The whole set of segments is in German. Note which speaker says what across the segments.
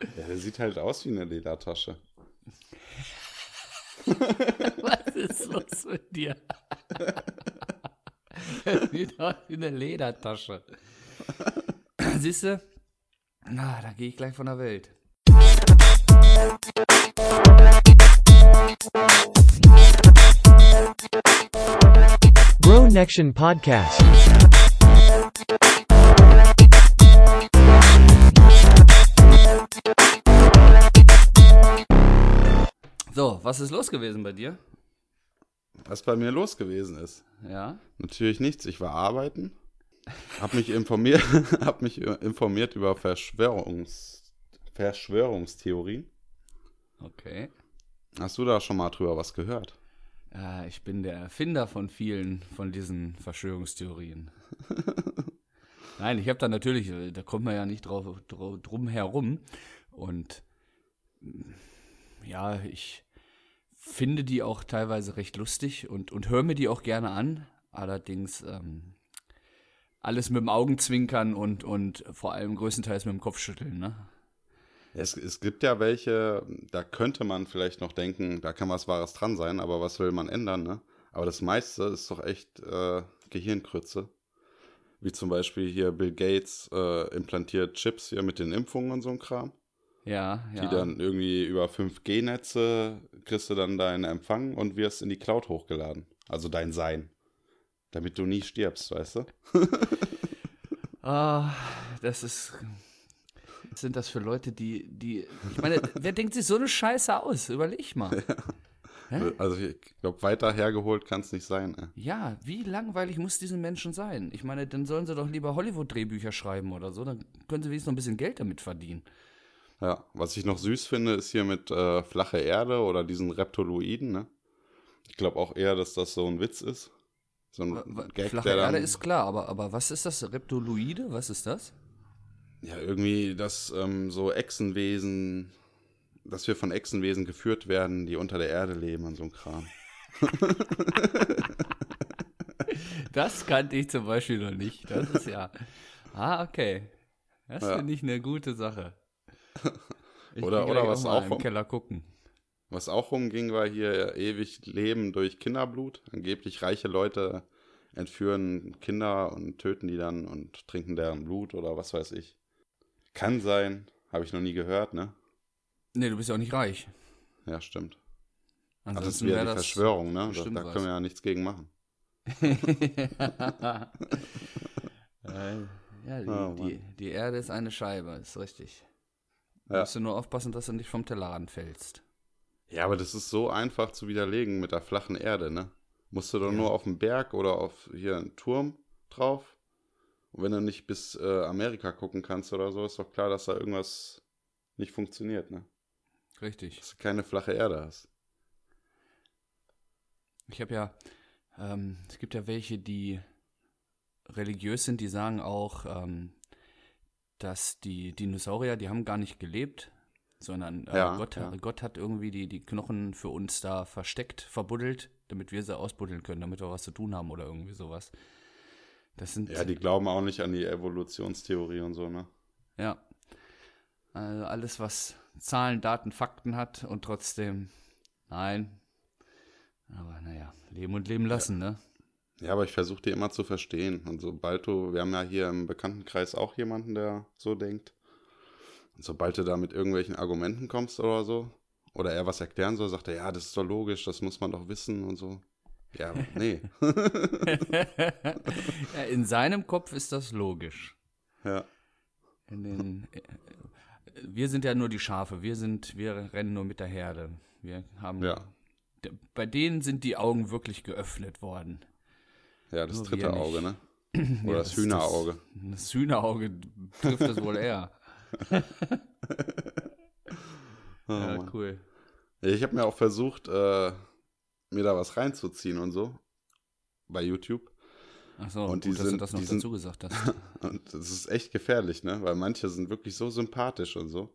Speaker 1: Ja, der sieht halt aus wie eine Ledertasche.
Speaker 2: Was ist los mit dir? Das sieht aus wie eine Ledertasche. Siehst du? Na, da gehe ich gleich von der Welt.
Speaker 3: Bro Nection Podcast.
Speaker 2: So, was ist los gewesen bei dir?
Speaker 1: Was bei mir los gewesen ist.
Speaker 2: Ja?
Speaker 1: Natürlich nichts. Ich war arbeiten, habe mich informiert, hab mich informiert über Verschwörungs, Verschwörungstheorien.
Speaker 2: Okay.
Speaker 1: Hast du da schon mal drüber was gehört?
Speaker 2: Äh, ich bin der Erfinder von vielen von diesen Verschwörungstheorien. Nein, ich habe da natürlich, äh, da kommt man ja nicht drauf, dr- drum herum. Und ja, ich finde die auch teilweise recht lustig und, und höre mir die auch gerne an. Allerdings ähm, alles mit dem Augenzwinkern und, und vor allem größtenteils mit dem Kopfschütteln. Ne?
Speaker 1: Es, es gibt ja welche, da könnte man vielleicht noch denken, da kann was Wahres dran sein, aber was will man ändern, ne? Aber das meiste ist doch echt äh, Gehirnkrütze. Wie zum Beispiel hier Bill Gates äh, implantiert Chips hier mit den Impfungen und so ein Kram.
Speaker 2: Ja, ja.
Speaker 1: Die dann irgendwie über 5G-Netze kriegst du dann deinen Empfang und wirst in die Cloud hochgeladen. Also dein Sein. Damit du nie stirbst, weißt du?
Speaker 2: Ah, das ist. Was sind das für Leute, die, die. Ich meine, wer denkt sich so eine Scheiße aus? Überleg mal. Hä?
Speaker 1: Also ich glaube, weiter hergeholt kann es nicht sein. Ey.
Speaker 2: Ja, wie langweilig muss diesen Menschen sein? Ich meine, dann sollen sie doch lieber Hollywood-Drehbücher schreiben oder so, dann können sie wenigstens noch ein bisschen Geld damit verdienen.
Speaker 1: Ja, was ich noch süß finde, ist hier mit äh, flache Erde oder diesen Reptoloiden, ne? Ich glaube auch eher, dass das so ein Witz ist. So ein
Speaker 2: wa-
Speaker 1: Gag,
Speaker 2: Flache Erde ist klar, aber, aber was ist das? Reptoloide? Was ist das?
Speaker 1: Ja, irgendwie, dass ähm, so Echsenwesen, dass wir von Echsenwesen geführt werden, die unter der Erde leben und so ein Kram.
Speaker 2: Das kannte ich zum Beispiel noch nicht. Das ist ja. Ah, okay. Das
Speaker 1: Ja.
Speaker 2: finde ich eine gute Sache. Ich
Speaker 1: Oder- oder was
Speaker 2: mal
Speaker 1: auch
Speaker 2: im Keller gucken.
Speaker 1: Was auch rumging, war hier ewig Leben durch Kinderblut. Angeblich reiche Leute entführen Kinder und töten die dann und trinken deren Blut oder was weiß ich. Kann sein, habe ich noch nie gehört, ne?
Speaker 2: Nee, du bist ja auch nicht reich.
Speaker 1: Ja, stimmt. Ist
Speaker 2: Ansonsten
Speaker 1: wieder
Speaker 2: wäre
Speaker 1: die
Speaker 2: das
Speaker 1: Verschwörung, ne? Da, da können wir ja nichts gegen machen.
Speaker 2: Äh, ja, die,
Speaker 1: Oh,
Speaker 2: die, die Erde ist eine Scheibe, ist richtig.
Speaker 1: Ja.
Speaker 2: musst du nur aufpassen, dass du nicht vom Tellerrand fällst.
Speaker 1: Ja, aber das ist so einfach zu widerlegen mit der flachen Erde, ne? Musst du doch
Speaker 2: Ja.
Speaker 1: nur auf den Berg oder auf hier einen Turm drauf. Und wenn du nicht bis äh, Amerika gucken kannst oder so, ist doch klar, dass da irgendwas nicht funktioniert, ne?
Speaker 2: Richtig.
Speaker 1: Dass du keine flache Erde hast.
Speaker 2: Ich habe ja, ähm, es gibt ja welche, die religiös sind, die sagen auch, ähm, dass die Dinosaurier, die haben gar nicht gelebt, sondern äh,
Speaker 1: Ja,
Speaker 2: Gott,
Speaker 1: ja.
Speaker 2: Gott hat irgendwie die, die Knochen für uns da versteckt, verbuddelt, damit wir sie ausbuddeln können, damit wir was zu tun haben oder irgendwie sowas. Das sind
Speaker 1: Ja, die glauben auch nicht an die Evolutionstheorie und so, ne?
Speaker 2: Ja. Also alles, was Zahlen, Daten, Fakten hat und trotzdem, nein. Aber naja, leben und leben lassen, ne?
Speaker 1: Ja, aber ich versuche die immer zu verstehen. Und sobald du, wir haben ja hier im Bekanntenkreis auch jemanden, der so denkt. Und sobald du da mit irgendwelchen Argumenten kommst oder so, oder er was erklären soll, sagt er, ja, das ist doch logisch, das muss man doch wissen und so. Ja, nee.
Speaker 2: ja, in seinem Kopf ist das logisch.
Speaker 1: ja.
Speaker 2: In den, äh, wir sind ja nur die Schafe, wir sind, wir rennen nur mit der Herde. Wir haben,
Speaker 1: Ja.
Speaker 2: bei denen sind die Augen wirklich geöffnet worden.
Speaker 1: Ja, das
Speaker 2: Nur
Speaker 1: dritte. Auge, ne? Oder
Speaker 2: Ja,
Speaker 1: das Hühnerauge.
Speaker 2: Das, das Hühnerauge trifft das wohl eher.
Speaker 1: Oh,
Speaker 2: ja,
Speaker 1: Mann.
Speaker 2: cool.
Speaker 1: Ich habe mir auch versucht, äh, mir da was reinzuziehen und so. Bei YouTube.
Speaker 2: Achso,
Speaker 1: Und
Speaker 2: gut,
Speaker 1: die
Speaker 2: dass du
Speaker 1: sind-
Speaker 2: das noch dazu gesagt hast.
Speaker 1: Und das ist echt gefährlich, ne? Weil manche sind wirklich so sympathisch und so.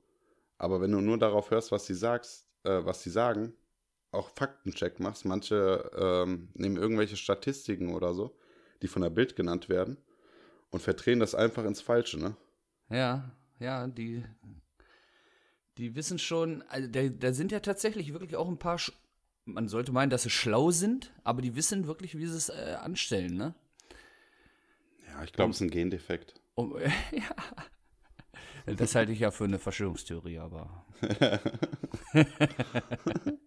Speaker 1: Aber wenn du nur darauf hörst, was sie sagst, äh, was sie sagen, auch Faktencheck machst, manche ähm, nehmen irgendwelche Statistiken oder so, die von der Bild genannt werden und verdrehen das einfach ins Falsche, ne?
Speaker 2: Ja, ja, die Die wissen schon, also da, da sind ja tatsächlich wirklich auch ein paar, sch- man sollte meinen, dass sie schlau sind, aber die wissen wirklich, wie sie es äh, anstellen, ne?
Speaker 1: Ja, ich glaube, es ist ein Gendefekt.
Speaker 2: Um, ja. Das halte ich ja für eine Verschwörungstheorie, aber.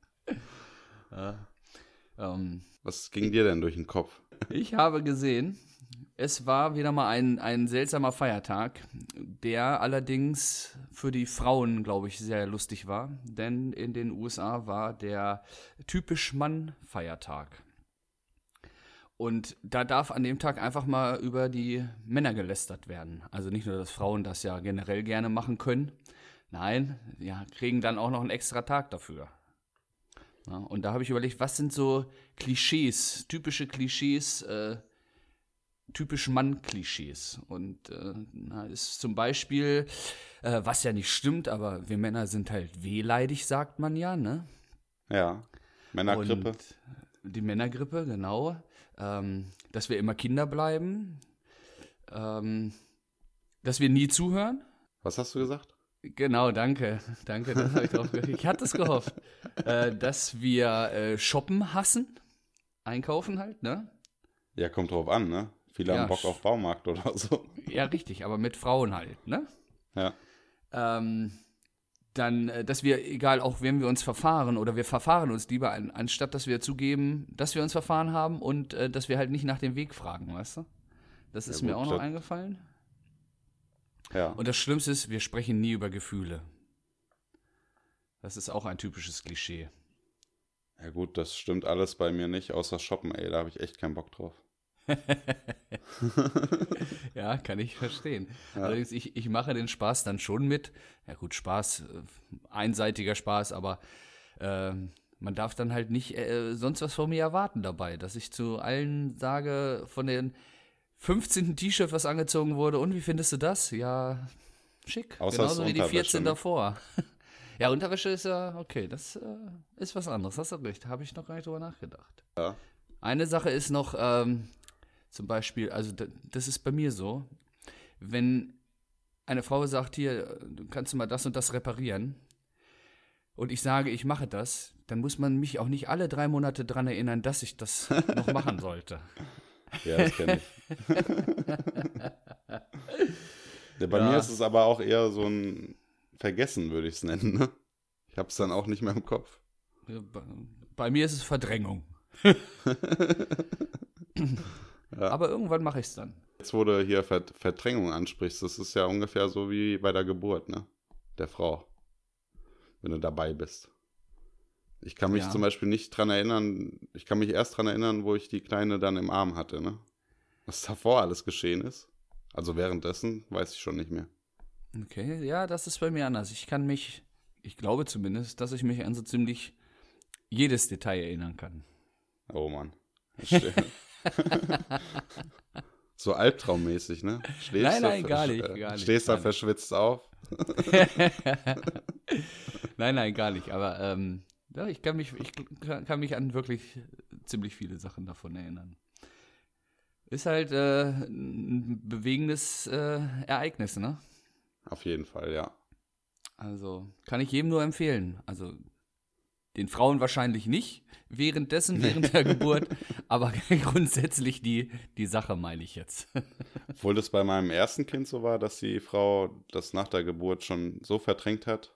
Speaker 2: ja. ähm,
Speaker 1: Was ging dir denn durch den Kopf?
Speaker 2: ich habe gesehen, es war wieder mal ein, ein seltsamer Feiertag, der allerdings für die Frauen, glaube ich, sehr lustig war. Denn in den USA war der typisch Mann-Feiertag. Und da darf an dem Tag einfach mal über die Männer gelästert werden. Also nicht nur, dass Frauen das ja generell gerne machen können. Nein, ja, kriegen dann auch noch einen extra Tag dafür. Ja, und da habe ich überlegt, was sind so Klischees, typische Klischees, äh, typisch Mann-Klischees. Und äh, na, ist zum Beispiel, äh, was ja nicht stimmt, aber wir Männer sind halt wehleidig, sagt man ja, ne?
Speaker 1: Ja, Männergrippe.
Speaker 2: Und die Männergrippe, genau. Ähm, dass wir immer Kinder bleiben. Ähm, dass wir nie zuhören.
Speaker 1: Was hast du gesagt?
Speaker 2: Genau, danke. Danke, das habe ich drauf Ich hatte es gehofft. äh, dass wir äh, shoppen hassen. Einkaufen halt, ne?
Speaker 1: Ja, kommt drauf an, ne? Viele
Speaker 2: Ja,
Speaker 1: haben Bock auf Baumarkt oder so.
Speaker 2: Ja, richtig, aber mit Frauen halt, ne?
Speaker 1: Ja.
Speaker 2: ähm, dann, äh, dass wir, egal auch wenn wir uns verfahren oder wir verfahren uns lieber, an, anstatt dass wir zugeben, dass wir uns verfahren haben und äh, dass wir halt nicht nach dem Weg fragen, weißt du? Das ist
Speaker 1: Ja,
Speaker 2: mir
Speaker 1: gut,
Speaker 2: auch noch
Speaker 1: das-
Speaker 2: eingefallen.
Speaker 1: Ja.
Speaker 2: Und das Schlimmste ist, wir sprechen nie über Gefühle. Das ist auch ein typisches Klischee.
Speaker 1: Ja gut, das stimmt alles bei mir nicht, außer Shoppen, ey, da habe ich echt keinen Bock drauf.
Speaker 2: Ja, kann ich verstehen. Allerdings, ich, ich mache den Spaß dann schon mit. Ja gut, Spaß, äh, einseitiger Spaß, aber ähm, man darf dann halt nicht äh, sonst was von mir erwarten dabei, dass ich zu allen sage, von den 15. T-Shirt, was angezogen wurde, und wie findest du das? Ja, schick.
Speaker 1: Außer
Speaker 2: Genauso wie die
Speaker 1: Unterwäsche,
Speaker 2: 14
Speaker 1: ne?
Speaker 2: davor. ja, Unterwäsche ist ja, okay, das äh, ist was anderes, hast du recht, habe ich noch gar nicht drüber nachgedacht.
Speaker 1: Ja.
Speaker 2: Eine Sache ist noch, ähm, zum Beispiel, also das ist bei mir so, wenn eine Frau sagt, hier, du kannst du mal das und das reparieren, und ich sage, ich mache das, dann muss man mich auch nicht alle drei Monate dran erinnern, dass ich das noch machen sollte.
Speaker 1: Ja, das kenne ich. ja, bei
Speaker 2: Ja.
Speaker 1: mir ist es aber auch eher so ein Vergessen, würde ich es nennen. Ne? Ich habe es dann auch nicht mehr im Kopf.
Speaker 2: Bei, bei mir ist es Verdrängung. Aber irgendwann mache ich es dann.
Speaker 1: Jetzt, wo du hier Ver Verdrängung ansprichst, das ist ja ungefähr so wie bei der Geburt, ne? Der Frau. Wenn du dabei bist. Ich kann mich
Speaker 2: Ja.
Speaker 1: zum Beispiel nicht dran erinnern, ich kann mich erst dran erinnern, wo ich die Kleine dann im Arm hatte, ne? Was davor alles geschehen ist. Also währenddessen weiß ich schon nicht mehr.
Speaker 2: Okay, ja, das ist bei mir anders. Ich kann mich, ich glaube zumindest, dass ich mich an so ziemlich jedes Detail erinnern kann.
Speaker 1: Oh Mann. So albtraummäßig, ne? Stehst
Speaker 2: Nein,
Speaker 1: da
Speaker 2: nein, gar nicht,
Speaker 1: äh,
Speaker 2: gar nicht,
Speaker 1: Stehst da
Speaker 2: nicht.
Speaker 1: verschwitzt auf.
Speaker 2: Nein, nein, gar nicht. Aber ähm, ja, ich kann mich, ich kann, mich an wirklich ziemlich viele Sachen davon erinnern. Ist halt äh, ein bewegendes äh, Ereignis, ne?
Speaker 1: Auf jeden Fall, ja.
Speaker 2: Also kann ich jedem nur empfehlen. Also den Frauen wahrscheinlich nicht währenddessen, während der Geburt, aber grundsätzlich die, die Sache meine ich jetzt.
Speaker 1: Obwohl das bei meinem ersten Kind so war, dass die Frau das nach der Geburt schon so verdrängt hat,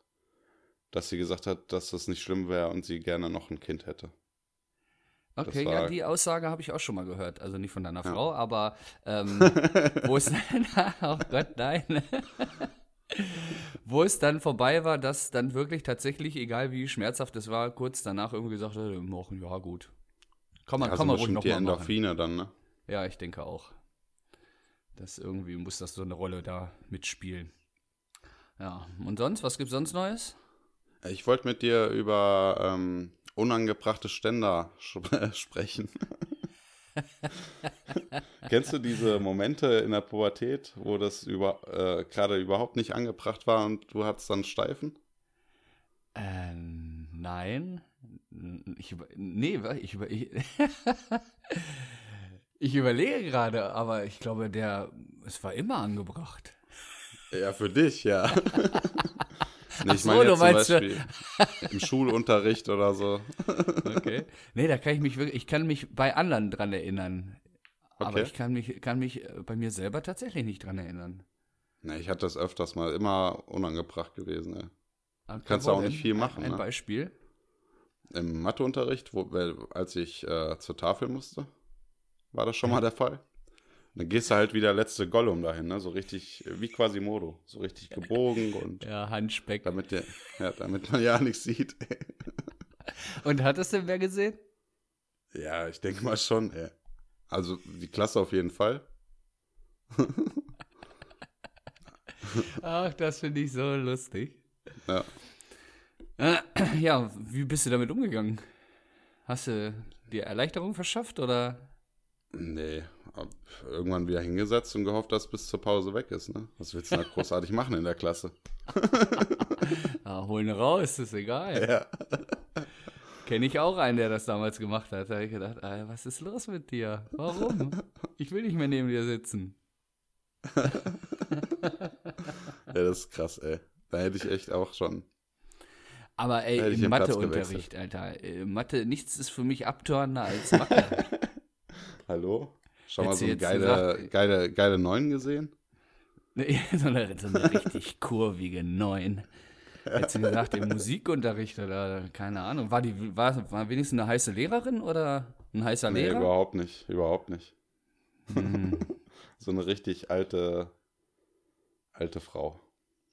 Speaker 1: dass sie gesagt hat, dass das nicht schlimm wäre und sie gerne noch ein Kind hätte.
Speaker 2: Okay,
Speaker 1: war-
Speaker 2: ja, die Aussage habe ich auch schon mal gehört. Also nicht von deiner
Speaker 1: Ja.
Speaker 2: Frau, aber ähm, wo es oh Gott, nein. wo es dann vorbei war, dass dann wirklich tatsächlich, egal wie schmerzhaft es war, kurz danach irgendwie gesagt hat, machen, ja gut. Kann man,
Speaker 1: Also
Speaker 2: kann man ruhig noch
Speaker 1: die
Speaker 2: mal machen.
Speaker 1: Endorphine dann, ne?
Speaker 2: Ja, ich denke auch. Das irgendwie muss das so eine Rolle da mitspielen. Ja, und sonst, was gibt's sonst Neues?
Speaker 1: Ich wollte mit dir über ähm, unangebrachte Ständer sp- sprechen. Kennst du diese Momente in der Pubertät, wo das über, äh, gerade überhaupt nicht angebracht war und du hattest dann Steifen?
Speaker 2: Ähm, nein. Ich über, nee, ich über, ich, ich überlege gerade, aber ich glaube, der, es war immer angebracht.
Speaker 1: Ja, für dich, ja. Nee, ich
Speaker 2: so,
Speaker 1: meine
Speaker 2: du
Speaker 1: jetzt zum
Speaker 2: äh,
Speaker 1: Beispiel im Schulunterricht oder so.
Speaker 2: Okay. Nee, da kann ich mich wirklich, ich kann mich bei anderen dran erinnern. Aber
Speaker 1: Okay.
Speaker 2: ich kann mich, kann mich äh, bei mir selber tatsächlich nicht dran erinnern.
Speaker 1: Nee, ich hatte das öfters mal, immer unangebracht gewesen. Ey.
Speaker 2: Okay,
Speaker 1: Kannst du auch nicht viel machen,
Speaker 2: Ein, ein
Speaker 1: ne?
Speaker 2: Beispiel.
Speaker 1: Im Matheunterricht, wo, als ich äh, zur Tafel musste, war das schon mal der Fall. Dann gehst du halt wie der letzte Gollum dahin, ne? So richtig, äh, wie Quasimodo. So richtig gebogen und
Speaker 2: Ja, Handspeck.
Speaker 1: damit, der, ja, damit man ja nichts sieht.
Speaker 2: Und hat es denn wer gesehen?
Speaker 1: ja, ich denke mal schon, ey. Also die Klasse auf jeden Fall.
Speaker 2: Ach, das finde ich so lustig.
Speaker 1: Ja.
Speaker 2: Ja, wie bist du damit umgegangen? Hast du dir Erleichterung verschafft oder?
Speaker 1: Nee, irgendwann wieder hingesetzt und gehofft, dass bis zur Pause weg ist, ne? Was willst du da großartig machen in der Klasse?
Speaker 2: Ah, holen raus, ist egal.
Speaker 1: Ja.
Speaker 2: Kenne ich auch einen, der das damals gemacht hat. Da habe ich gedacht, ah, was ist los mit dir? Warum? Ich will nicht mehr neben dir sitzen.
Speaker 1: Ja, das ist krass, ey. Da hätte ich echt auch schon.
Speaker 2: Aber ey, im Matheunterricht, Alter. äh, Mathe, nichts ist für mich abtörender als Mathe.
Speaker 1: Hallo? Schon mal so eine geile,
Speaker 2: gesagt-
Speaker 1: geile, geile Neun gesehen?
Speaker 2: Nee, so, eine, so eine richtig kurvige Neun. Hättest du gesagt, im Musikunterricht oder keine Ahnung. War die war, war wenigstens eine heiße Lehrerin oder ein heißer
Speaker 1: Nee,
Speaker 2: Lehrer?
Speaker 1: überhaupt nicht. Überhaupt nicht.
Speaker 2: Hm.
Speaker 1: So eine richtig alte, alte Frau.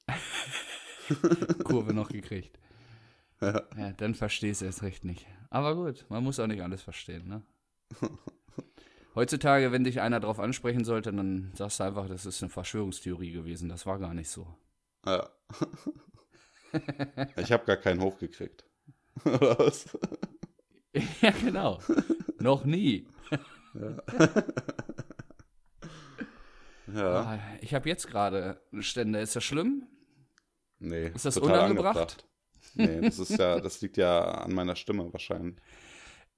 Speaker 2: Kurve noch gekriegt. Ja, dann verstehst du es recht nicht. Aber gut, man muss auch nicht alles verstehen, ne? Heutzutage, wenn dich einer drauf ansprechen sollte, dann sagst du einfach, das ist eine Verschwörungstheorie gewesen. Das war gar nicht so.
Speaker 1: Ja. ich habe gar keinen hochgekriegt. Oder was?
Speaker 2: ja, genau. Noch nie.
Speaker 1: Ja.
Speaker 2: Ah, Ich habe jetzt gerade eine Stände. Ist das schlimm?
Speaker 1: Nee.
Speaker 2: Ist das unangebracht?
Speaker 1: angebracht. Nee, das ist ja, das liegt ja an meiner Stimme wahrscheinlich.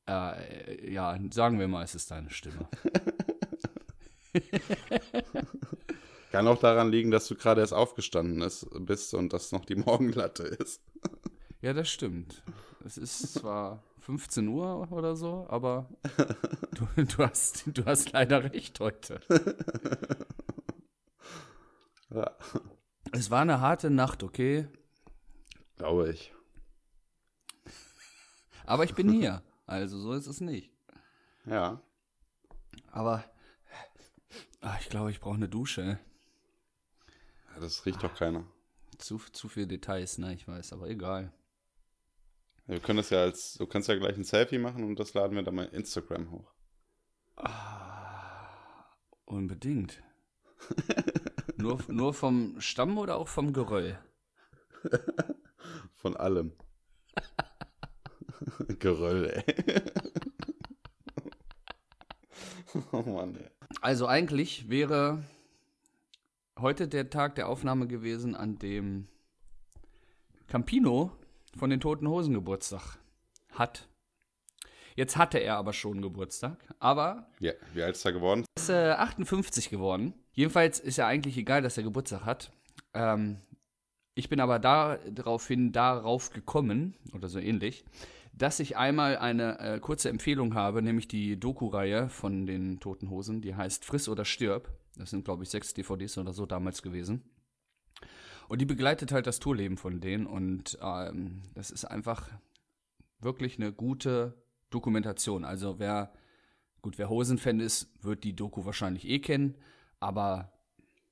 Speaker 2: Äh, ja, sagen wir mal, es ist deine Stimme.
Speaker 1: Kann auch daran liegen, dass du gerade erst aufgestanden ist, bist und das noch die Morgenlatte ist.
Speaker 2: Ja, das stimmt. Es ist zwar 15 Uhr oder so, aber du, du, hast, du hast leider recht heute.
Speaker 1: Ja,
Speaker 2: Es war eine harte Nacht, okay?
Speaker 1: glaube ich.
Speaker 2: Aber ich bin hier. Also so ist es nicht.
Speaker 1: Ja.
Speaker 2: Aber ah, ich glaube, ich brauche eine Dusche.
Speaker 1: ja das riecht doch keiner.
Speaker 2: Zu, zu viele Details, ne? Ich weiß, aber egal.
Speaker 1: Wir können das ja als, du kannst ja gleich ein Selfie machen und das laden wir dann mal Instagram hoch.
Speaker 2: Unbedingt. nur, nur vom Stamm oder auch vom Geröll?
Speaker 1: Von allem. Geröll, ey. oh Mann, ey.
Speaker 2: Also eigentlich wäre heute der Tag der Aufnahme gewesen, an dem Campino von den Toten Hosen Geburtstag hat. Jetzt hatte er aber schon Geburtstag, aber
Speaker 1: Ja, wie alt ist er geworden?
Speaker 2: ist äh, 58 geworden. Jedenfalls ist ja eigentlich egal, dass er Geburtstag hat. Ähm, ich bin aber daraufhin darauf gekommen, oder so ähnlich, dass ich einmal eine äh, kurze Empfehlung habe, nämlich die Doku-Reihe von den Toten Hosen, die heißt Friss oder Stirb. Das sind, glaube ich, sechs DVDs oder so damals gewesen. Und die begleitet halt das Tourleben von denen und ähm, das ist einfach wirklich eine gute Dokumentation. Also wer, gut, wer Hosen-Fan ist, wird die Doku wahrscheinlich eh kennen, aber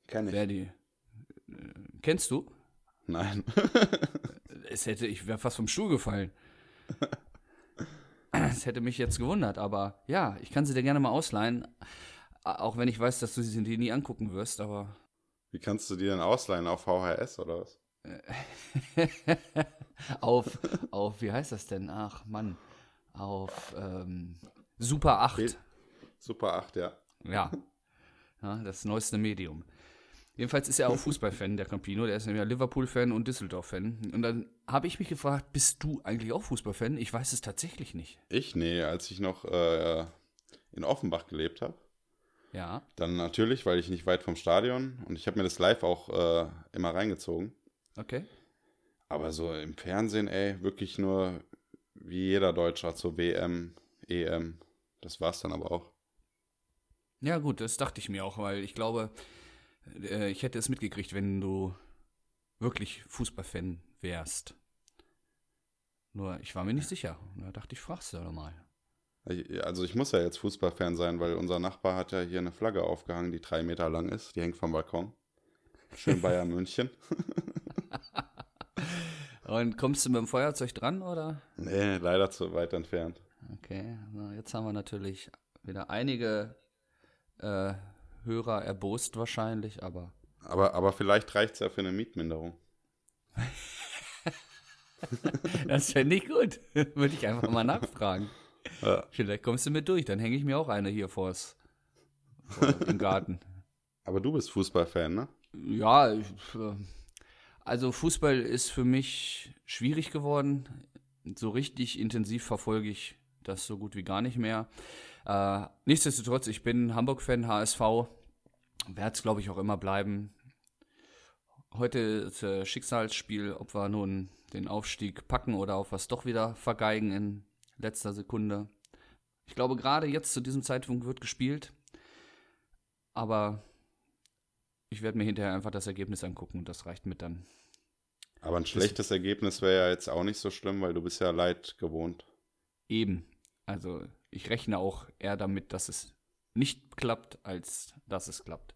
Speaker 1: Kenn ich.
Speaker 2: wer die, äh, kennst du?
Speaker 1: Nein.
Speaker 2: Es hätte, ich wäre fast vom Stuhl gefallen. Es hätte mich jetzt gewundert, aber ja, ich kann sie dir gerne mal ausleihen. Auch wenn ich weiß, dass du sie dir nie angucken wirst, aber
Speaker 1: Wie kannst du die denn ausleihen? Auf VHS oder was?
Speaker 2: auf, auf, wie heißt das denn? Ach, Mann. Auf ähm, Super 8.
Speaker 1: Bild- Super 8, ja.
Speaker 2: Ja. ja. Das neueste Medium. Jedenfalls ist er auch Fußballfan, der Campino. Der ist nämlich Liverpool-Fan und Düsseldorf-Fan. Und dann habe ich mich gefragt, bist du eigentlich auch Fußballfan? Ich weiß es tatsächlich nicht.
Speaker 1: Ich? Nee, als ich noch äh, in Offenbach gelebt habe.
Speaker 2: Ja.
Speaker 1: Dann natürlich, weil ich nicht weit vom Stadion und ich habe mir das live auch äh, immer reingezogen.
Speaker 2: Okay.
Speaker 1: Aber so im Fernsehen, ey, wirklich nur wie jeder Deutscher zur WM, EM. Das war's dann aber auch.
Speaker 2: Ja, gut, das dachte ich mir auch, weil ich glaube, äh, ich hätte es mitgekriegt, wenn du wirklich Fußballfan wärst. Nur, ich war mir nicht sicher. Da dachte ich, fragst du doch mal.
Speaker 1: Also ich muss ja jetzt Fußballfan sein, weil unser Nachbar hat ja hier eine Flagge aufgehangen, die drei Meter lang ist. Die hängt vom Balkon. Schön Bayern München.
Speaker 2: Und kommst du mit dem Feuerzeug dran, oder?
Speaker 1: Nee, leider zu weit entfernt.
Speaker 2: Okay, jetzt haben wir natürlich wieder einige äh, Hörer erbost wahrscheinlich, aber.
Speaker 1: Aber, aber vielleicht reicht es ja für eine Mietminderung.
Speaker 2: das fände ich gut. Würde ich einfach mal nachfragen.
Speaker 1: Ja.
Speaker 2: Vielleicht kommst du mit durch, dann hänge ich mir auch eine hier vors vor, im Garten.
Speaker 1: Aber du bist Fußballfan, ne?
Speaker 2: Ja, ich, äh, also Fußball ist für mich schwierig geworden. So richtig intensiv verfolge ich das so gut wie gar nicht mehr. Äh, nichtsdestotrotz, ich bin Hamburg-Fan, HSV. Werde es, glaube ich, auch immer bleiben. Heute ist äh, Schicksalsspiel, ob wir nun den Aufstieg packen oder auf was doch wieder vergeigen in letzter Sekunde. Ich glaube, gerade jetzt zu diesem Zeitpunkt wird gespielt. Aber ich werde mir hinterher einfach das Ergebnis angucken und das reicht mit dann.
Speaker 1: Aber ein schlechtes Ergebnis wäre ja jetzt auch nicht so schlimm, weil du bist ja Leid gewohnt.
Speaker 2: Eben. Also ich rechne auch eher damit, dass es nicht klappt, als dass es klappt.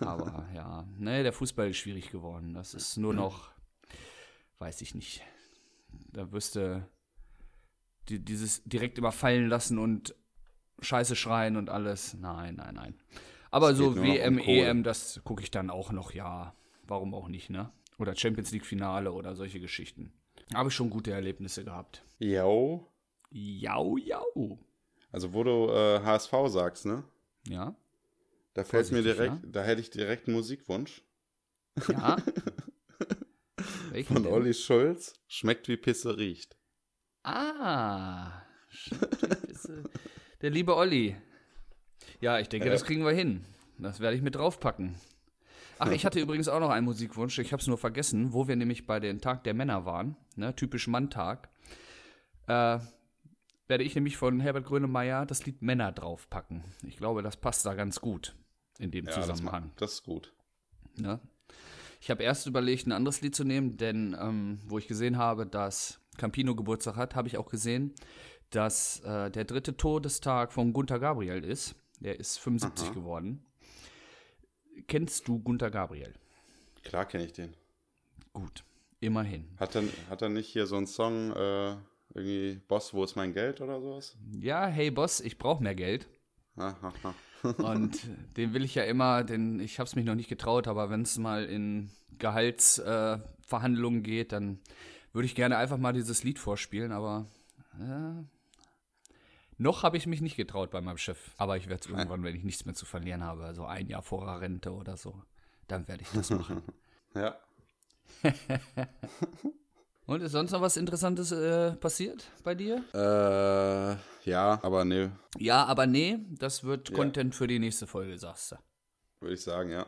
Speaker 2: Aber ja, ne, der Fußball ist schwierig geworden. Das ist nur noch, weiß ich nicht. Da wirst du die, dieses direkt immer fallen lassen und Scheiße schreien und alles. Nein, nein, nein. Aber
Speaker 1: Es
Speaker 2: so WM,
Speaker 1: um.
Speaker 2: EM, das gucke ich dann auch noch, ja. Warum auch nicht, ne? Oder Champions League Finale oder solche Geschichten. Habe ich schon gute Erlebnisse gehabt.
Speaker 1: Jo.
Speaker 2: Jau, jau.
Speaker 1: Also wo du äh, HSV sagst, ne?
Speaker 2: Ja,
Speaker 1: Da fällt mir direkt, da hätte ich direkt einen Musikwunsch.
Speaker 2: ja. Welchen
Speaker 1: Von
Speaker 2: denn?
Speaker 1: Olli Schulz. Schmeckt wie Pisse riecht.
Speaker 2: Ah, Scheiße. der liebe Olli. Ja, ich denke,
Speaker 1: Ja.
Speaker 2: das kriegen wir hin. Das werde ich mit draufpacken. Ach, ich hatte übrigens auch noch einen Musikwunsch. Ich habe es nur vergessen, wo wir nämlich bei den Tag der Männer waren, ne, typisch Manntag. Äh, werde ich nämlich von Herbert Grönemeyer das Lied Männer draufpacken. Ich glaube, das passt da ganz gut in dem
Speaker 1: Ja, das,
Speaker 2: Zusammenhang.
Speaker 1: ma- das ist gut.
Speaker 2: Ne? Ich habe erst überlegt, ein anderes Lied zu nehmen, denn ähm, wo ich gesehen habe, dass Campino Geburtstag hat, habe ich auch gesehen, dass äh, der dritte Todestag von Gunther Gabriel ist. Der ist 75
Speaker 1: Aha.
Speaker 2: geworden. Kennst du Gunther Gabriel?
Speaker 1: Klar kenne ich den.
Speaker 2: Gut, immerhin.
Speaker 1: Hat er, hat er nicht hier so einen Song, äh, irgendwie Boss, wo ist mein Geld oder sowas?
Speaker 2: Ja, hey Boss, ich brauche mehr Geld.
Speaker 1: Ha.
Speaker 2: Und den will ich ja immer, denn ich habe es mich noch nicht getraut, aber wenn es mal in Gehaltsverhandlungen äh, geht, dann würde ich gerne einfach mal dieses Lied vorspielen, aber äh, noch habe ich mich nicht getraut bei meinem Chef. Aber ich werde es irgendwann, wenn ich nichts mehr zu verlieren habe, also ein Jahr vor der Rente oder so, dann werde ich das machen.
Speaker 1: Ja.
Speaker 2: Und ist sonst noch was Interessantes äh, passiert bei dir?
Speaker 1: Äh, ja, aber nee,
Speaker 2: Ja, aber nee, das wird
Speaker 1: Ja.
Speaker 2: Content für die nächste Folge, sagst du.
Speaker 1: würde ich sagen, ja.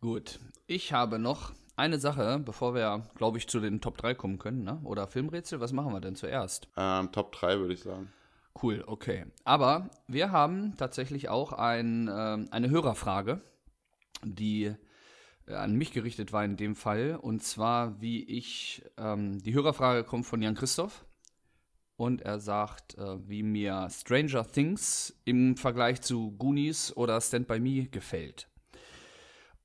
Speaker 2: Gut, ich habe noch eine Sache, bevor wir, glaube ich, zu den Top 3 kommen können, ne? Oder Filmrätsel, was machen wir denn zuerst?
Speaker 1: Ähm, Top 3 würde ich sagen.
Speaker 2: Cool, okay. Aber wir haben tatsächlich auch ein, ähm, eine Hörerfrage, die äh, an mich gerichtet war in dem Fall. Und zwar, wie ich, ähm, die Hörerfrage kommt von Jan Christoph. Und er sagt, äh, wie mir Stranger Things im Vergleich zu Goonies oder Stand By Me gefällt.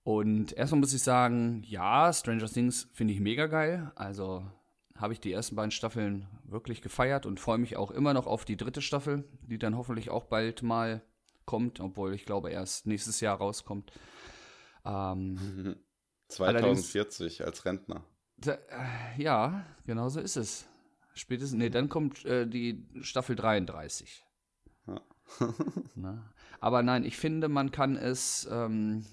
Speaker 2: Und erstmal muss ich sagen, ja, Stranger Things finde ich mega geil. Also habe ich die ersten beiden Staffeln wirklich gefeiert und freue mich auch immer noch auf die dritte Staffel, die dann hoffentlich auch bald mal kommt, obwohl ich glaube erst nächstes Jahr rauskommt. Ähm,
Speaker 1: 2040 als Rentner.
Speaker 2: da, äh, ja, genau so ist es. Spätestens, nee, dann kommt äh, die Staffel 33.
Speaker 1: Ja.
Speaker 2: Na? Aber nein, ich finde, man kann es, ähm,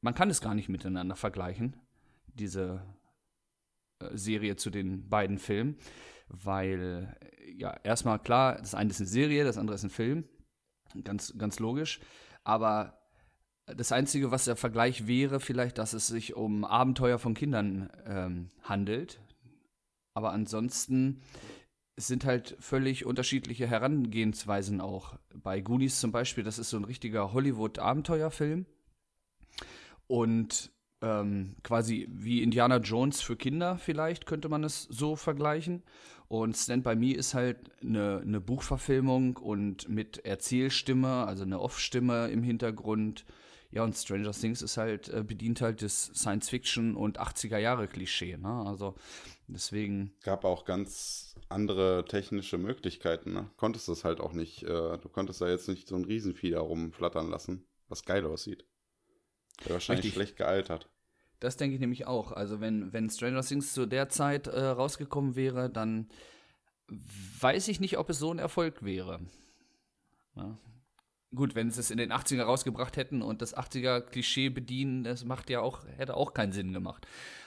Speaker 2: man kann es gar nicht miteinander vergleichen, diese äh, Serie zu den beiden Filmen, weil, äh, ja, erstmal klar, das eine ist eine Serie, das andere ist ein Film, ganz, ganz logisch, aber das Einzige, was der Vergleich wäre, vielleicht, dass es sich um Abenteuer von Kindern ähm, handelt, aber ansonsten es sind halt völlig unterschiedliche Herangehensweisen auch. Bei Goonies zum Beispiel, das ist so ein richtiger Hollywood-Abenteuerfilm. Und ähm, quasi wie Indiana Jones für Kinder vielleicht, könnte man es so vergleichen. Und Stand By Me ist halt eine, eine Buchverfilmung und mit Erzählstimme, also eine Off-Stimme im Hintergrund. Ja, und Stranger Things ist halt, äh, bedient halt das Science-Fiction- und 80er-Jahre-Klischee. Ne? Also deswegen.
Speaker 1: Gab auch ganz andere technische Möglichkeiten. Ne? Konntest das halt auch nicht, äh, du konntest da jetzt nicht so ein Riesenvieh da rumflattern lassen, was geil aussieht. Wäre wahrscheinlich
Speaker 2: Richtig.
Speaker 1: schlecht gealtert.
Speaker 2: Das denke ich nämlich auch. Also wenn, wenn Stranger Things zu der Zeit äh, rausgekommen wäre, dann weiß ich nicht, ob es so ein Erfolg wäre. Ja. Gut, wenn sie es in den 80er rausgebracht hätten und das 80er-Klischee bedienen, das macht ja auch, hätte auch keinen Sinn gemacht.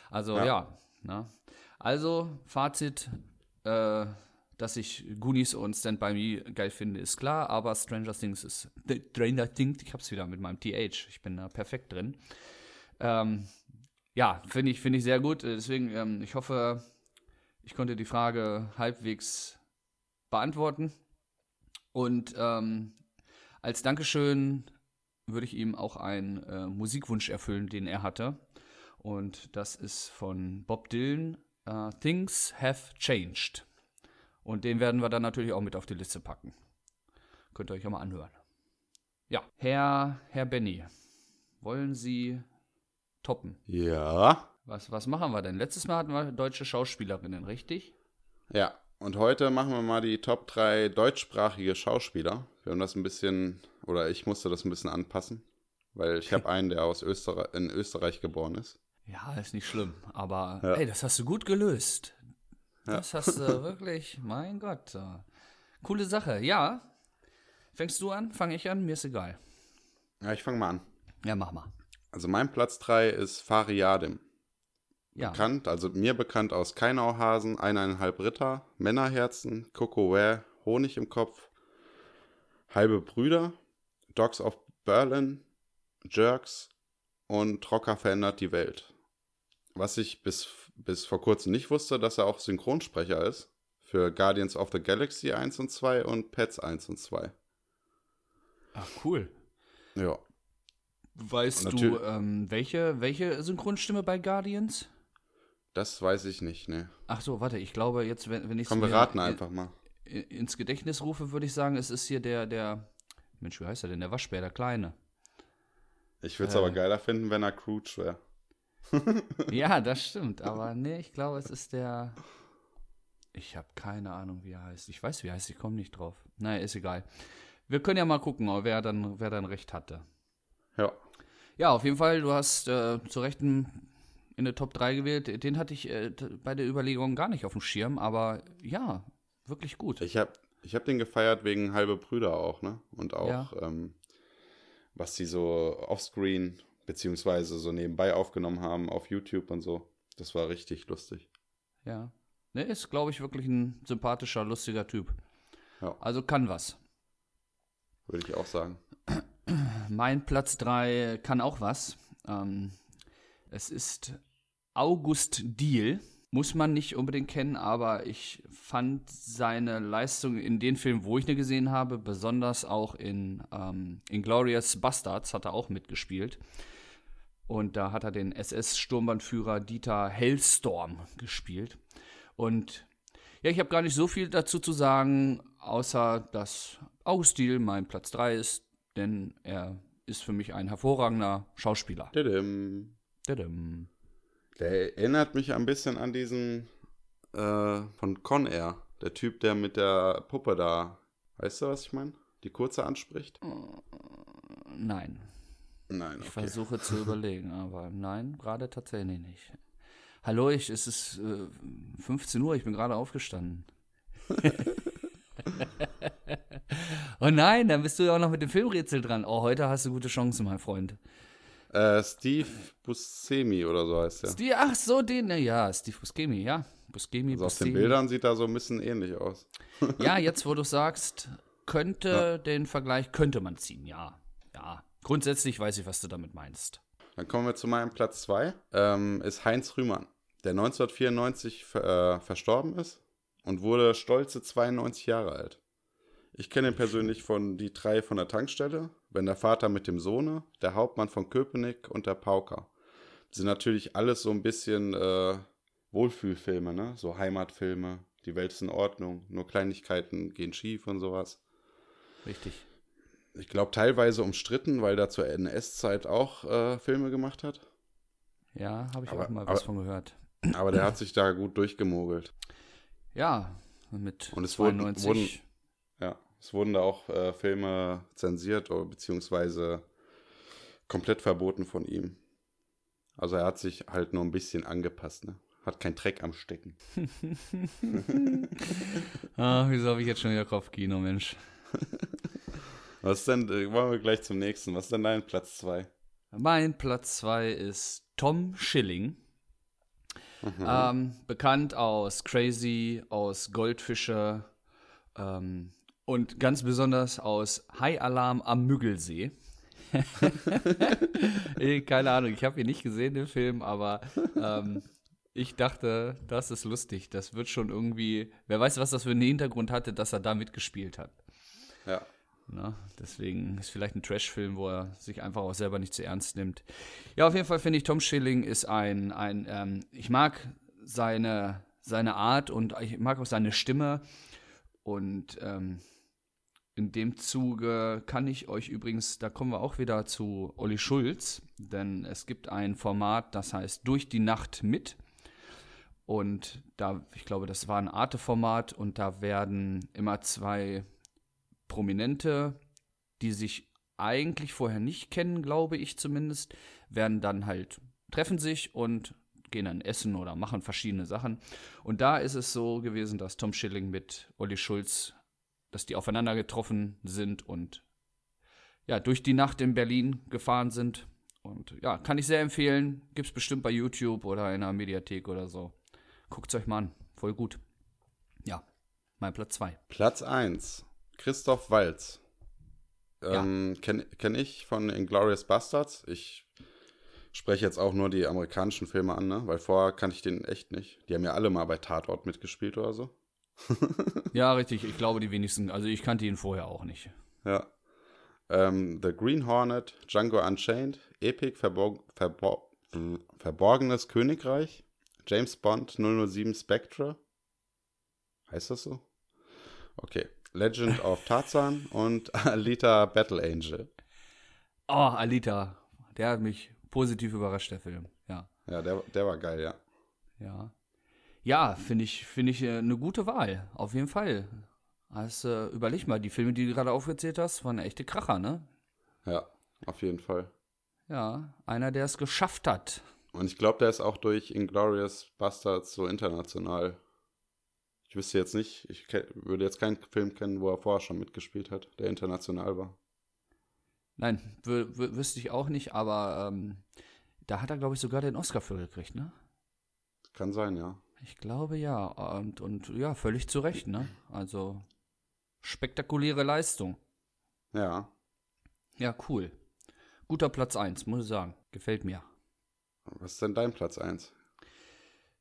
Speaker 2: Also
Speaker 1: Ja.
Speaker 2: ja. ne? Also, Fazit, äh, dass ich Goonies und Stand By Me geil finde, ist klar, aber Stranger Things ist Stranger Things, ich hab's wieder mit meinem TH, ich bin da perfekt drin. Ähm, ja, finde ich, finde ich sehr gut. Deswegen, ähm, ich hoffe, ich konnte die Frage halbwegs beantworten. Und ähm, als Dankeschön würde ich ihm auch einen äh, Musikwunsch erfüllen, den er hatte. Und das ist von Bob Dylan, äh, Things Have Changed. Und den werden wir dann natürlich auch mit auf die Liste packen. Könnt ihr euch ja mal anhören. Ja, Herr, Herr Benny, wollen Sie toppen?
Speaker 1: Ja.
Speaker 2: Was, was machen wir denn? Letztes Mal hatten wir deutsche Schauspielerinnen, richtig?
Speaker 1: Ja. Und heute machen wir mal die Top 3 deutschsprachige Schauspieler. Wir haben das ein bisschen, oder ich musste das ein bisschen anpassen, weil ich habe einen, der aus Österreich, in Österreich geboren ist.
Speaker 2: Ja, ist nicht schlimm. Aber
Speaker 1: Ja.
Speaker 2: ey, das hast du gut gelöst.
Speaker 1: Ja.
Speaker 2: Das hast du wirklich, mein Gott. äh, Coole Sache. Ja. Fängst du an? Fange ich an? Mir ist egal.
Speaker 1: Ja, ich fange mal an.
Speaker 2: Ja, mach mal.
Speaker 1: Also mein Platz 3 ist Fariadim.
Speaker 2: Ja.
Speaker 1: Bekannt, also mir bekannt aus Keinauhasen, eineinhalb Ritter, Männerherzen, Coco Ware, Honig im Kopf, Halbe Brüder, Dogs of Berlin, Jerks und Rocker verändert die Welt. Was ich bis, bis vor kurzem nicht wusste, dass er auch Synchronsprecher ist für Guardians of the Galaxy 1 und 2 und Pets 1 und 2.
Speaker 2: Ach, cool.
Speaker 1: Ja.
Speaker 2: Weißt du, ähm, welche, welche Synchronstimme bei Guardians?
Speaker 1: Das weiß ich nicht, ne.
Speaker 2: Ach so, warte, ich glaube jetzt, wenn, wenn ich
Speaker 1: Komm, wir raten einfach mal.
Speaker 2: ins Gedächtnis rufe, würde ich sagen, es ist hier der, der, Mensch, wie heißt er denn? Der Waschbär, der Kleine.
Speaker 1: Ich würde es
Speaker 2: Äh.
Speaker 1: aber geiler finden, wenn er Crouch wäre.
Speaker 2: Ja, das stimmt, aber nee, ich glaube, es ist der. Ich habe keine Ahnung, wie er heißt. Ich weiß, wie er heißt, ich komme nicht drauf. Naja, ist egal. Wir können ja mal gucken, wer dann, wer dann recht hatte.
Speaker 1: Ja.
Speaker 2: Ja, auf jeden Fall, du hast äh, zu Recht einen in der Top 3 gewählt. Den hatte ich äh, bei der Überlegung gar nicht auf dem Schirm, aber ja, wirklich gut.
Speaker 1: Ich habe ich hab den gefeiert wegen halbe Brüder auch, ne? Und auch,
Speaker 2: Ja.
Speaker 1: ähm, was die so offscreen beziehungsweise so nebenbei aufgenommen haben auf YouTube und so. Das war richtig lustig.
Speaker 2: Ja. Ne, ist, glaube ich, wirklich ein sympathischer, lustiger Typ.
Speaker 1: Ja.
Speaker 2: Also kann was.
Speaker 1: Würde ich auch sagen.
Speaker 2: Mein Platz 3 kann auch was. Ähm, es ist August Diehl. Muss man nicht unbedingt kennen, aber ich fand seine Leistung in den Filmen, wo ich ihn gesehen habe, besonders auch in ähm, Inglourious Bastards hat er auch mitgespielt. Und da hat er den SS-Sturmbannführer Dieter Hellstorm gespielt. Und ja, ich habe gar nicht so viel dazu zu sagen, außer dass August Diehl mein Platz 3 ist, denn er ist für mich ein hervorragender Schauspieler.
Speaker 1: Didim.
Speaker 2: Tadam.
Speaker 1: Der erinnert mich ein bisschen an diesen äh, von Con Air. Der Typ, der mit der Puppe da. Weißt du, was ich meine? Die kurze anspricht?
Speaker 2: Nein,
Speaker 1: Nein,
Speaker 2: ich
Speaker 1: okay.
Speaker 2: versuche zu überlegen, aber nein, gerade tatsächlich nicht. Hallo, ich, es ist äh, 15 Uhr, ich bin gerade aufgestanden. oh nein, dann bist du ja auch noch mit dem Filmrätsel dran. Oh, heute hast du gute Chancen, mein Freund.
Speaker 1: Äh, Steve Buscemi oder so heißt der.
Speaker 2: Steve, ach so, den, ja, Steve Buscemi, ja. Buscemi,
Speaker 1: Also aus den
Speaker 2: Buscemi.
Speaker 1: Bildern sieht er so ein bisschen ähnlich aus.
Speaker 2: Ja, jetzt, wo du sagst, könnte den Vergleich, könnte man ziehen, ja. Ja, grundsätzlich weiß ich, was du damit meinst.
Speaker 1: Dann kommen wir zu meinem Platz 2. Ähm, ist Heinz Rühmann. der 1994 ver äh, verstorben ist und wurde stolze 92 Jahre alt. Ich kenne ihn persönlich von Die drei von der Tankstelle, Wenn der Vater mit dem Sohne, Der Hauptmann von Köpenick und Der Pauker. Das sind natürlich alles so ein bisschen äh, Wohlfühlfilme, ne? So Heimatfilme, die Welt ist in Ordnung, nur Kleinigkeiten gehen schief und sowas.
Speaker 2: Richtig.
Speaker 1: Ich glaube, teilweise umstritten, weil er zur NS-Zeit auch äh, Filme gemacht hat.
Speaker 2: Ja, habe ich
Speaker 1: Aber-
Speaker 2: auch mal was
Speaker 1: aber-
Speaker 2: von gehört.
Speaker 1: Aber der hat sich da gut durchgemogelt.
Speaker 2: Ja, mit
Speaker 1: Und es wurden-
Speaker 2: 92.
Speaker 1: wurden- Ja, es wurden da auch äh, Filme zensiert oder beziehungsweise komplett verboten von ihm. Also er hat sich halt nur ein bisschen angepasst, ne? Hat kein Dreck am Stecken.
Speaker 2: ah, wieso habe ich jetzt schon wieder Kopfkino, Mensch?
Speaker 1: Was ist denn, äh, wollen wir gleich zum nächsten. Was ist denn dein Platz 2?
Speaker 2: Mein Platz 2 ist Tom Schilling.
Speaker 1: Mhm.
Speaker 2: Ähm, bekannt aus Crazy, aus Goldfischer ähm, und ganz besonders aus High Alarm am Müggelsee. Keine Ahnung, ich habe ihn nicht gesehen, den Film, aber ähm, ich dachte, das ist lustig. Das wird schon irgendwie, wer weiß, was das für einen Hintergrund hatte, dass er da mitgespielt hat.
Speaker 1: Ja.
Speaker 2: Na, deswegen ist vielleicht ein Trash-Film, wo er sich einfach auch selber nicht zu ernst nimmt. Ja, auf jeden Fall finde ich, Tom Schilling ist ein, ein ähm, ich mag seine, seine Art und ich mag auch seine Stimme. Und ähm, in dem Zuge kann ich euch übrigens, da kommen wir auch wieder zu Olli Schulz, denn es gibt ein Format, das heißt Durch die Nacht mit. Und da, ich glaube, das war ein Arte-Format und da werden immer zwei Prominente, die sich eigentlich vorher nicht kennen, glaube ich zumindest, werden dann halt, treffen sich und gehen dann essen oder machen verschiedene Sachen. Und da ist es so gewesen, dass Tom Schilling mit Olli Schulz, dass die aufeinander getroffen sind und ja, durch die Nacht in Berlin gefahren sind. Und ja, kann ich sehr empfehlen. Gibt's bestimmt bei YouTube oder in einer Mediathek oder so. Guckt's euch mal an. Voll gut. Ja, mein Platz 2.
Speaker 1: Platz 1. Christoph Walz.
Speaker 2: Ja.
Speaker 1: Ähm, Kenne kenn ich von Inglourious Bastards. Ich spreche jetzt auch nur die amerikanischen Filme an, ne? Weil vorher kannte ich den echt nicht. Die haben ja alle mal bei Tatort mitgespielt oder so.
Speaker 2: Ja, richtig. Ich glaube, die wenigsten. Also, ich kannte ihn vorher auch nicht.
Speaker 1: Ja. Ähm, The Green Hornet, Django Unchained, Epic Verborg Verbor Verborgenes Königreich, James Bond 007 Spectre. Heißt das so? Okay. Legend of Tarzan und Alita Battle Angel.
Speaker 2: Oh, Alita. Der hat mich positiv überrascht, der Film. Ja.
Speaker 1: Ja, der, der war geil, ja.
Speaker 2: Ja. Ja, finde ich, finde ich äh, eine gute Wahl. Auf jeden Fall. Also, überleg mal, die Filme, die du gerade aufgezählt hast, waren echte Kracher, ne?
Speaker 1: Ja, auf jeden Fall.
Speaker 2: Ja, einer, der es geschafft hat.
Speaker 1: Und ich glaube, der ist auch durch Inglourious Bastards so international. Ich wüsste jetzt nicht, ich würde jetzt keinen Film kennen, wo er vorher schon mitgespielt hat, der international war.
Speaker 2: Nein, wü wü wüsste ich auch nicht, aber ähm, da hat er, glaube ich, sogar den Oscar für gekriegt, ne?
Speaker 1: Kann sein, ja.
Speaker 2: Ich glaube ja. Und, und ja, völlig zu Recht, ne? Also spektakuläre Leistung.
Speaker 1: Ja.
Speaker 2: Ja, cool. Guter Platz 1, muss ich sagen. Gefällt mir.
Speaker 1: Was ist denn dein Platz 1?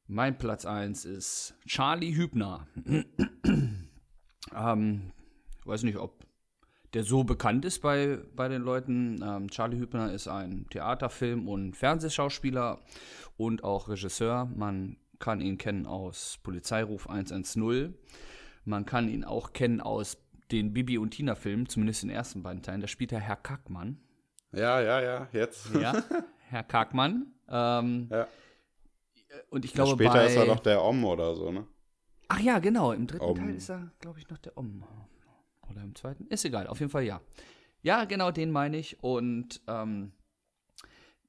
Speaker 2: Mein Platz 1 ist Charlie Hübner. ähm, weiß nicht, ob der so bekannt ist bei, bei den Leuten. Ähm, Charlie Hübner ist ein Theaterfilm- und Fernsehschauspieler und auch Regisseur. Man kann ihn kennen aus Polizeiruf 110. Man kann ihn auch kennen aus den Bibi und Tina Filmen, zumindest den ersten beiden Teilen. Da spielt er Herr Kackmann.
Speaker 1: Ja, ja, ja, jetzt.
Speaker 2: Ja, Herr Kackmann. Ähm,
Speaker 1: Ja.
Speaker 2: und ich
Speaker 1: Ja,
Speaker 2: glaube,
Speaker 1: Später
Speaker 2: bei
Speaker 1: ist er doch der Om oder so, ne?
Speaker 2: Ach ja, genau. Im dritten
Speaker 1: Om.
Speaker 2: Teil ist er, glaube ich, noch der Om. Oder im zweiten? Ist egal, auf jeden Fall ja. Ja, genau, den meine ich. Und ähm,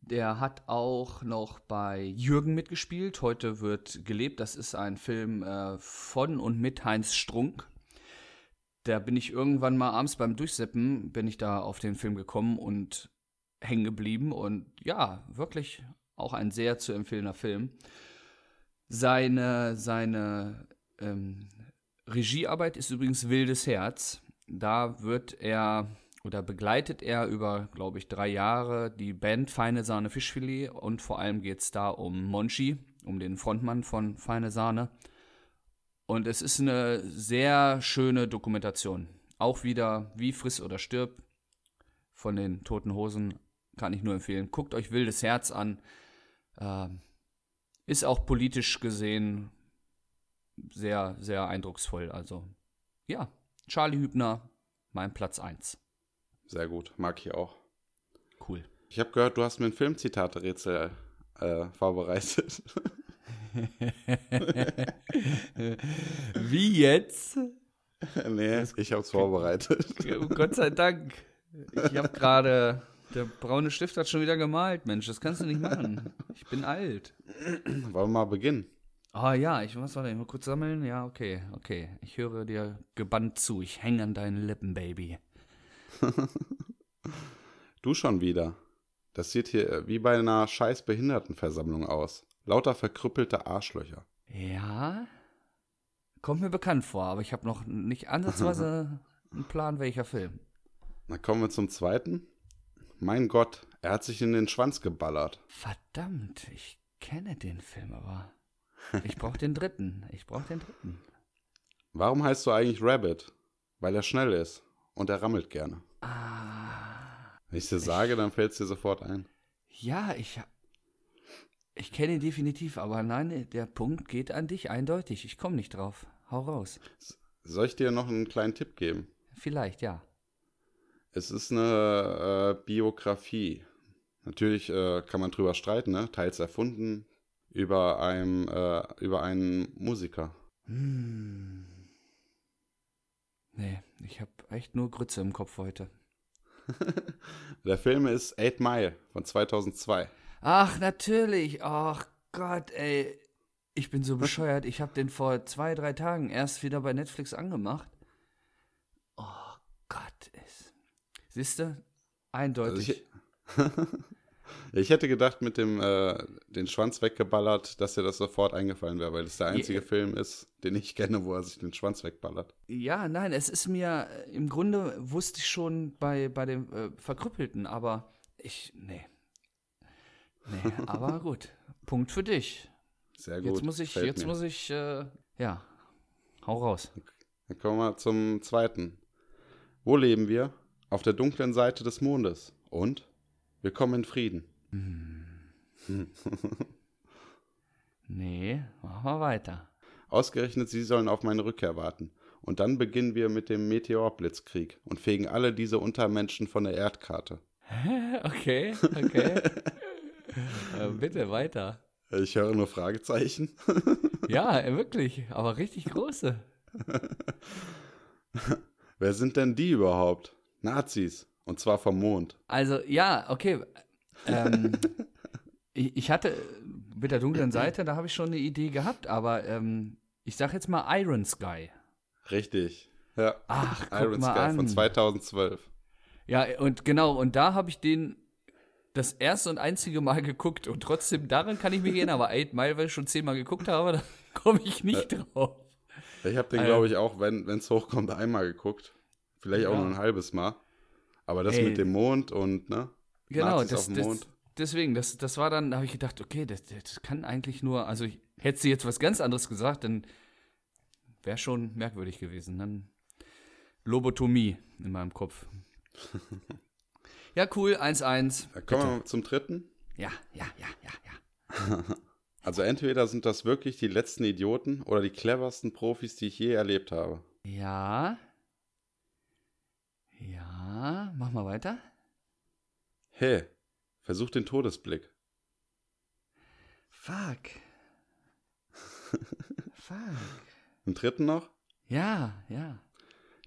Speaker 2: der hat auch noch bei Jürgen mitgespielt. Heute wird gelebt. Das ist ein Film äh, von und mit Heinz Strunk. Da bin ich irgendwann mal abends beim Durchseppen, bin ich da auf den Film gekommen und hängen geblieben. Und ja, wirklich auch ein sehr zu empfehlender Film. Seine, seine ähm, Regiearbeit ist übrigens Wildes Herz. Da wird er oder begleitet er über, glaube ich, drei Jahre die Band Feine Sahne Fischfilet und vor allem geht es da um Monchi um den Frontmann von Feine Sahne. Und es ist eine sehr schöne Dokumentation. Auch wieder wie Friss oder Stirb von den Toten Hosen kann ich nur empfehlen. Guckt euch Wildes Herz an. Ähm, ist auch politisch gesehen sehr, sehr eindrucksvoll. Also ja, Charlie Hübner, mein Platz 1.
Speaker 1: Sehr gut, mag ich auch.
Speaker 2: Cool.
Speaker 1: Ich habe gehört, du hast mir ein Filmzitate-Rätsel äh, vorbereitet.
Speaker 2: Wie jetzt?
Speaker 1: nee, ich habe es vorbereitet.
Speaker 2: Gott sei Dank. Ich habe gerade. Der braune Stift hat schon wieder gemalt, Mensch. Das kannst du nicht machen. Ich bin alt.
Speaker 1: Wollen wir mal beginnen?
Speaker 2: Ah ja, ich muss mal kurz sammeln. Ja, okay, okay. Ich höre dir gebannt zu. Ich hänge an deinen Lippen, Baby.
Speaker 1: du schon wieder. Das sieht hier äh, wie bei einer scheiß Behindertenversammlung aus. Lauter verkrüppelte Arschlöcher.
Speaker 2: Ja, kommt mir bekannt vor, aber ich habe noch nicht ansatzweise einen Plan, welcher Film.
Speaker 1: Dann kommen wir zum zweiten. Mein Gott, er hat sich in den Schwanz geballert.
Speaker 2: Verdammt, ich kenne den Film aber. Ich brauche den dritten. Ich brauche den dritten.
Speaker 1: Warum heißt du eigentlich Rabbit? Weil er schnell ist und er rammelt gerne.
Speaker 2: Ah.
Speaker 1: Wenn ich dir sage, dann fällt es dir sofort ein.
Speaker 2: Ja, ich ich kenne ihn definitiv, aber nein, der Punkt geht an dich eindeutig. Ich komme nicht drauf. Hau raus.
Speaker 1: Soll ich dir noch einen kleinen Tipp geben?
Speaker 2: Vielleicht, ja.
Speaker 1: Es ist eine äh, Biografie. Natürlich äh, kann man drüber streiten, ne? teils erfunden, über, einem, äh, über einen Musiker.
Speaker 2: Hm. Nee, ich habe echt nur Grütze im Kopf heute.
Speaker 1: Der Film ist Eight Mile von 2002.
Speaker 2: Ach, natürlich. Ach Gott, ey. Ich bin so bescheuert. Ich habe den vor zwei, drei Tagen erst wieder bei Netflix angemacht. Oh Gott. Siehst du? Eindeutig.
Speaker 1: Also ich, ich, hätte gedacht, mit dem äh, den Schwanz weggeballert, dass dir das sofort eingefallen wäre, weil es der einzige ja. Film ist, den ich kenne, wo er sich den Schwanz wegballert.
Speaker 2: Ja, nein, es ist mir, im Grunde wusste ich schon bei, bei dem äh, Verkrüppelten, aber ich, nee. Nee, aber gut. Punkt für dich.
Speaker 1: Sehr gut.
Speaker 2: Jetzt muss ich, jetzt mir. muss ich, äh, ja, hau raus.
Speaker 1: Dann kommen wir zum zweiten. Wo leben wir? Auf der dunklen Seite des Mondes. Und wir kommen in Frieden.
Speaker 2: Hm. nee, machen wir weiter.
Speaker 1: Ausgerechnet Sie sollen auf meine Rückkehr warten. Und dann beginnen wir mit dem Meteorblitzkrieg und fegen alle diese Untermenschen von der Erdkarte.
Speaker 2: okay, okay. äh, bitte weiter.
Speaker 1: Ich höre nur Fragezeichen.
Speaker 2: ja, wirklich, aber richtig große.
Speaker 1: Wer sind denn die überhaupt? Nazis. Und zwar vom Mond.
Speaker 2: Also, ja, okay. Ähm, ich, ich, hatte mit der dunklen Seite, da habe ich schon eine Idee gehabt, aber ähm, ich sag jetzt mal Iron Sky.
Speaker 1: Richtig. Ja.
Speaker 2: Ach,
Speaker 1: Iron
Speaker 2: Sky
Speaker 1: an. von 2012.
Speaker 2: Ja, und genau, und da habe ich den das erste und einzige Mal geguckt und trotzdem daran kann ich mich erinnern, aber Eight Mile, weil ich schon zehnmal geguckt habe, da komme ich nicht äh, drauf.
Speaker 1: Ich habe den, also, glaube ich, auch, wenn es hochkommt, einmal geguckt. Vielleicht ja. auch nur ein halbes Mal. Aber das Ey. mit dem Mond und, ne?
Speaker 2: Genau, das, das, deswegen, das, das war dann, da habe ich gedacht, okay, das, das kann eigentlich nur, also ich, hätte sie jetzt was ganz anderes gesagt, dann wäre schon merkwürdig gewesen. Dann Lobotomie in meinem Kopf. Ja, cool, 1-1.
Speaker 1: Kommen wir zum dritten.
Speaker 2: Ja, ja, ja, ja, ja.
Speaker 1: also entweder sind das wirklich die letzten Idioten oder die cleversten Profis, die ich je erlebt habe.
Speaker 2: Ja. Ja, mach mal weiter.
Speaker 1: Hey, versuch den Todesblick.
Speaker 2: Fuck. Fuck.
Speaker 1: Einen dritten noch?
Speaker 2: Ja, ja.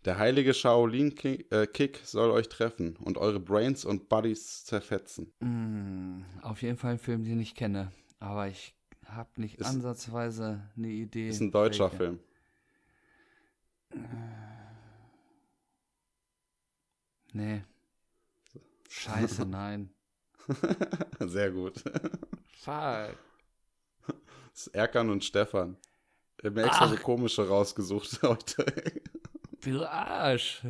Speaker 1: Der heilige Shaolin-Kick äh, soll euch treffen und eure Brains und Bodies zerfetzen.
Speaker 2: Mm, auf jeden Fall ein Film, den ich kenne. Aber ich habe nicht ist, ansatzweise eine Idee.
Speaker 1: Ist ein deutscher welche. Film.
Speaker 2: Nee. Scheiße, nein.
Speaker 1: Sehr gut.
Speaker 2: Fuck.
Speaker 1: Das ist Erkan und Stefan. Ich habe mir extra Ach. so komische rausgesucht heute.
Speaker 2: Du Arsch.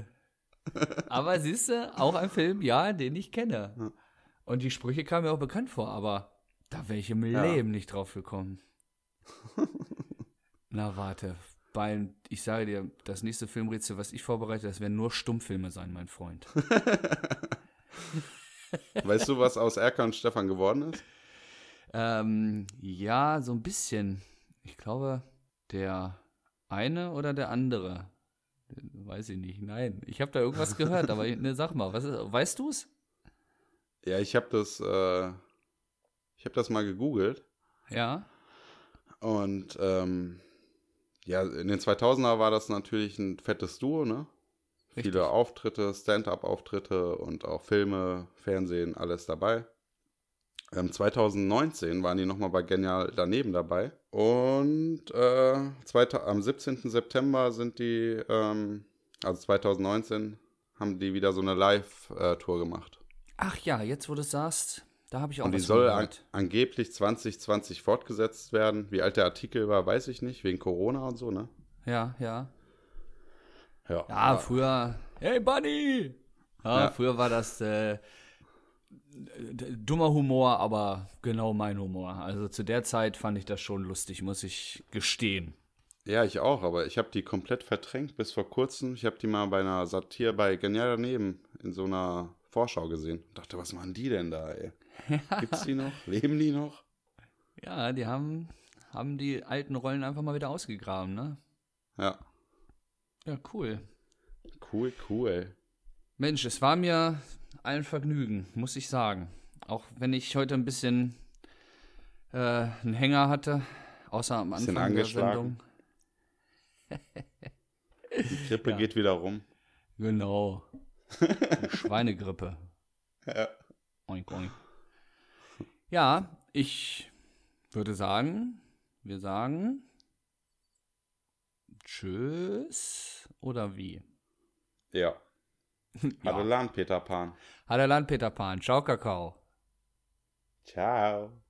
Speaker 2: Aber siehst du, auch ein Film, ja, den ich kenne. Und die Sprüche kamen mir auch bekannt vor, aber da wäre ich im ja. Leben nicht drauf gekommen. Na, warte. Bei, ich sage dir, das nächste Filmrätsel, was ich vorbereite, das werden nur Stummfilme sein, mein Freund.
Speaker 1: Weißt du, was aus Erkan und Stefan geworden ist?
Speaker 2: Ähm, ja, so ein bisschen. Ich glaube, der eine oder der andere. Weiß ich nicht. Nein, ich habe da irgendwas gehört, aber ne, sag mal, was ist, weißt du es?
Speaker 1: Ja, ich habe das, äh, ich habe das mal gegoogelt
Speaker 2: Ja.
Speaker 1: und ähm, ja, in den 2000er war das natürlich ein fettes Duo, ne?
Speaker 2: Richtig.
Speaker 1: Viele Auftritte, Stand-up-Auftritte und auch Filme, Fernsehen, alles dabei. Ähm, 2019 waren die nochmal bei Genial daneben dabei. Und äh, zweita- am 17. September sind die, ähm, also 2019, haben die wieder so eine Live-Tour gemacht.
Speaker 2: Ach ja, jetzt wo du es sagst, da habe ich auch
Speaker 1: Und die soll an, angeblich 2020 fortgesetzt werden. Wie alt der Artikel war, weiß ich nicht, wegen Corona und so, ne?
Speaker 2: Ja, ja.
Speaker 1: Ja,
Speaker 2: Ja, früher. Hey, Bunny! Ja,
Speaker 1: Ja.
Speaker 2: früher war das äh, dummer Humor, aber genau mein Humor. Also zu der Zeit fand ich das schon lustig, muss ich gestehen.
Speaker 1: Ja, ich auch, aber ich habe die komplett verdrängt bis vor kurzem. Ich habe die mal bei einer Satire bei Genial daneben in so einer Vorschau gesehen. Dachte, was machen die denn da, ey? Gibt's die noch? Leben die noch?
Speaker 2: Ja, die haben, haben die alten Rollen einfach mal wieder ausgegraben, ne?
Speaker 1: Ja,
Speaker 2: Ja, cool.
Speaker 1: cool, cool.
Speaker 2: Mensch, es war mir ein Vergnügen, muss ich sagen. Auch wenn ich heute ein bisschen äh, einen Hänger hatte, außer am Anfang der. Sendung.
Speaker 1: Die Grippe
Speaker 2: Ja.
Speaker 1: geht wieder rum.
Speaker 2: Genau. Schweinegrippe.
Speaker 1: Ja.
Speaker 2: Oink, oink. Ja, ich würde sagen, wir sagen Tschüss oder wie?
Speaker 1: Ja.
Speaker 2: Ja.
Speaker 1: Adelan, Peter Pan.
Speaker 2: Hat Land Peter Pan. Ciao, Kakao.
Speaker 1: Ciao.